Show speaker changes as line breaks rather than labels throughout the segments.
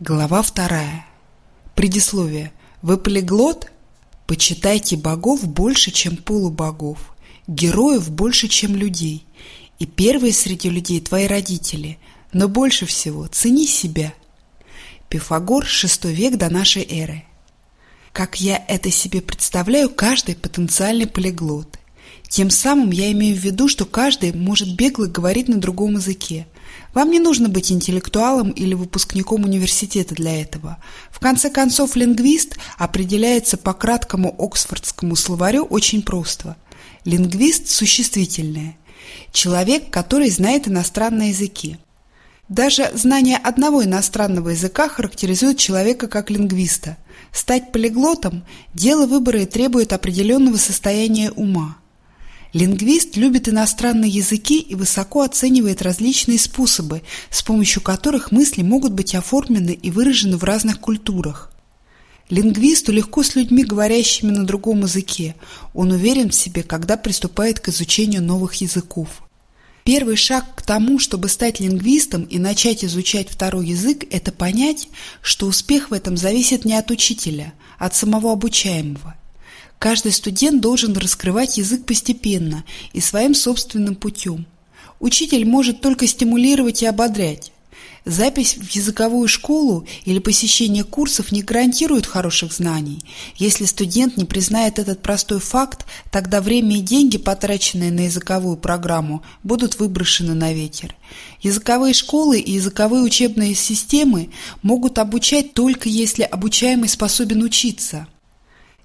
Глава вторая. Предисловие. Вы полиглот? Почитайте богов больше, чем полубогов, героев больше, чем людей. И первые среди людей твои родители, но больше всего цени себя. Пифагор, VI век до нашей эры. Как я это себе представляю, каждый потенциальный полиглот. Тем самым я имею в виду, что каждый может бегло говорить на другом языке – вам не нужно быть интеллектуалом или выпускником университета для этого. В конце концов, лингвист определяется по краткому оксфордскому словарю очень просто. Лингвист – существительное. Человек, который знает иностранные языки. Даже знание одного иностранного языка характеризует человека как лингвиста. Стать полиглотом – дело выбора и требует определенного состояния ума – Лингвист любит иностранные языки и высоко оценивает различные способы, с помощью которых мысли могут быть оформлены и выражены в разных культурах. Лингвисту легко с людьми, говорящими на другом языке. Он уверен в себе, когда приступает к изучению новых языков. Первый шаг к тому, чтобы стать лингвистом и начать изучать второй язык, это понять, что успех в этом зависит не от учителя, а от самого обучаемого. Каждый студент должен раскрывать язык постепенно и своим собственным путем. Учитель может только стимулировать и ободрять. Запись в языковую школу или посещение курсов не гарантирует хороших знаний. Если студент не признает этот простой факт, тогда время и деньги, потраченные на языковую программу, будут выброшены на ветер. Языковые школы и языковые учебные системы могут обучать только если обучаемый способен учиться –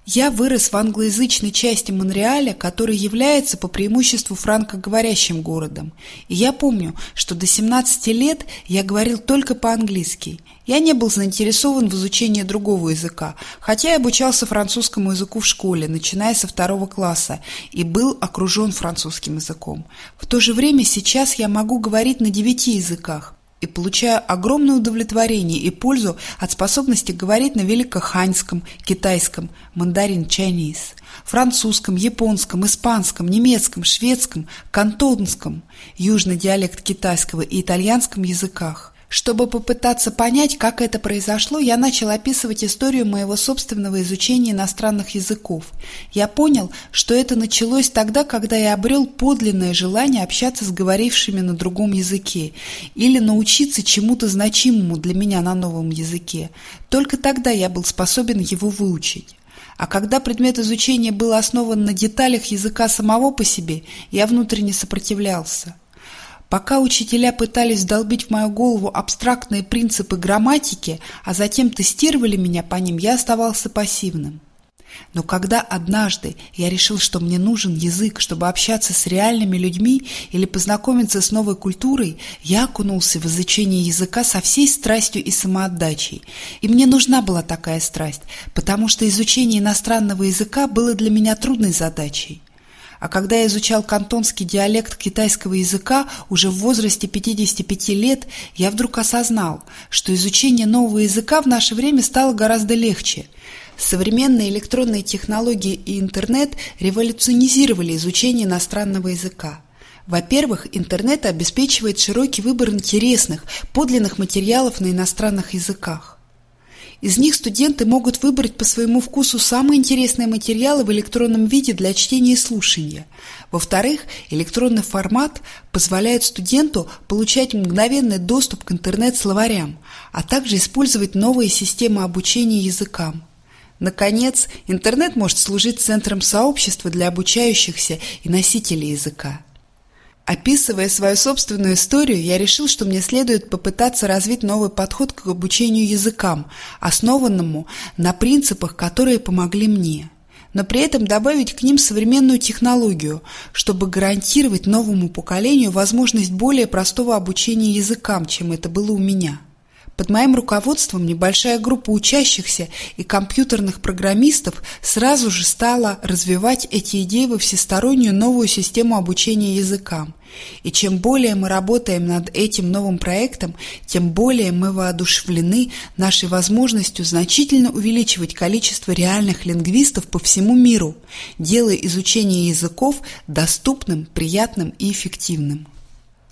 я вырос в англоязычной части Монреаля, который является по преимуществу франкоговорящим городом. И я помню, что до 17 лет я говорил только по-английски. Я не был заинтересован в изучении другого языка, хотя я обучался французскому языку в школе, начиная со второго класса, и был окружен французским языком. В то же время сейчас я могу говорить на девяти языках и получаю огромное удовлетворение и пользу от способности говорить на великоханьском, китайском, мандарин Chinese, французском, японском, испанском, немецком, шведском, кантонском, южный диалект китайского и итальянском языках. Чтобы попытаться понять, как это произошло, я начал описывать историю моего собственного изучения иностранных языков. Я понял, что это началось тогда, когда я обрел подлинное желание общаться с говорившими на другом языке или научиться чему-то значимому для меня на новом языке. Только тогда я был способен его выучить. А когда предмет изучения был основан на деталях языка самого по себе, я внутренне сопротивлялся. Пока учителя пытались вдолбить в мою голову абстрактные принципы грамматики, а затем тестировали меня по ним, я оставался пассивным. Но когда однажды я решил, что мне нужен язык, чтобы общаться с реальными людьми или познакомиться с новой культурой, я окунулся в изучение языка со всей страстью и самоотдачей. И мне нужна была такая страсть, потому что изучение иностранного языка было для меня трудной задачей. А когда я изучал кантонский диалект китайского языка уже в возрасте 55 лет, я вдруг осознал, что изучение нового языка в наше время стало гораздо легче. Современные электронные технологии и интернет революционизировали изучение иностранного языка. Во-первых, интернет обеспечивает широкий выбор интересных, подлинных материалов на иностранных языках. Из них студенты могут выбрать по своему вкусу самые интересные материалы в электронном виде для чтения и слушания. Во-вторых, электронный формат позволяет студенту получать мгновенный доступ к интернет-словарям, а также использовать новые системы обучения языкам. Наконец, интернет может служить центром сообщества для обучающихся и носителей языка. Описывая свою собственную историю, я решил, что мне следует попытаться развить новый подход к обучению языкам, основанному на принципах, которые помогли мне, но при этом добавить к ним современную технологию, чтобы гарантировать новому поколению возможность более простого обучения языкам, чем это было у меня. Под моим руководством небольшая группа учащихся и компьютерных программистов сразу же стала развивать эти идеи во всестороннюю новую систему обучения языкам. И чем более мы работаем над этим новым проектом, тем более мы воодушевлены нашей возможностью значительно увеличивать количество реальных лингвистов по всему миру, делая изучение языков доступным, приятным и эффективным.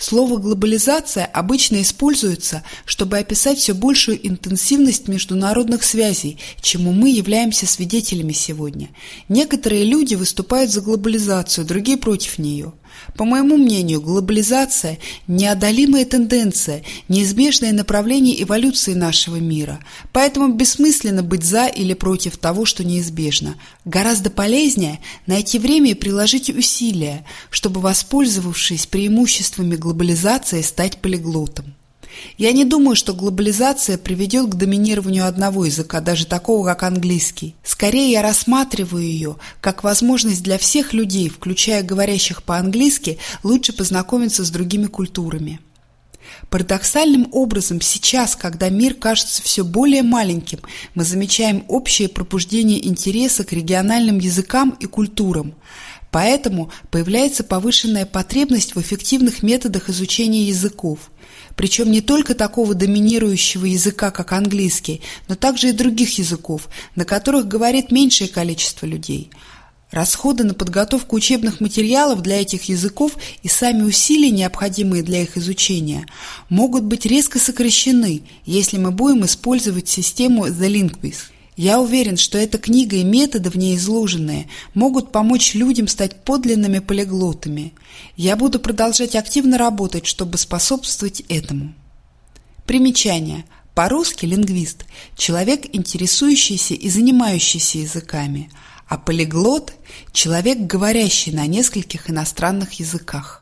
Слово «глобализация» обычно используется, чтобы описать все большую интенсивность международных связей, чему мы являемся свидетелями сегодня. Некоторые люди выступают за глобализацию, другие против нее. По моему мнению, глобализация – неодолимая тенденция, неизбежное направление эволюции нашего мира. Поэтому бессмысленно быть за или против того, что неизбежно. Гораздо полезнее найти время и приложить усилия, чтобы, воспользовавшись преимуществами глобализации, стать полиглотом. Я не думаю, что глобализация приведет к доминированию одного языка, даже такого, как английский. Скорее, я рассматриваю ее как возможность для всех людей, включая говорящих по-английски, лучше познакомиться с другими культурами. Парадоксальным образом сейчас, когда мир кажется все более маленьким, мы замечаем общее пробуждение интереса к региональным языкам и культурам. Поэтому появляется повышенная потребность в эффективных методах изучения языков – причем не только такого доминирующего языка, как английский, но также и других языков, на которых говорит меньшее количество людей. Расходы на подготовку учебных материалов для этих языков и сами усилия, необходимые для их изучения, могут быть резко сокращены, если мы будем использовать систему The Linguist. Я уверен, что эта книга и методы в ней изложенные могут помочь людям стать подлинными полиглотами. Я буду продолжать активно работать, чтобы способствовать этому. Примечание. По-русски лингвист – человек, интересующийся и занимающийся языками, а полиглот – человек, говорящий на нескольких иностранных языках.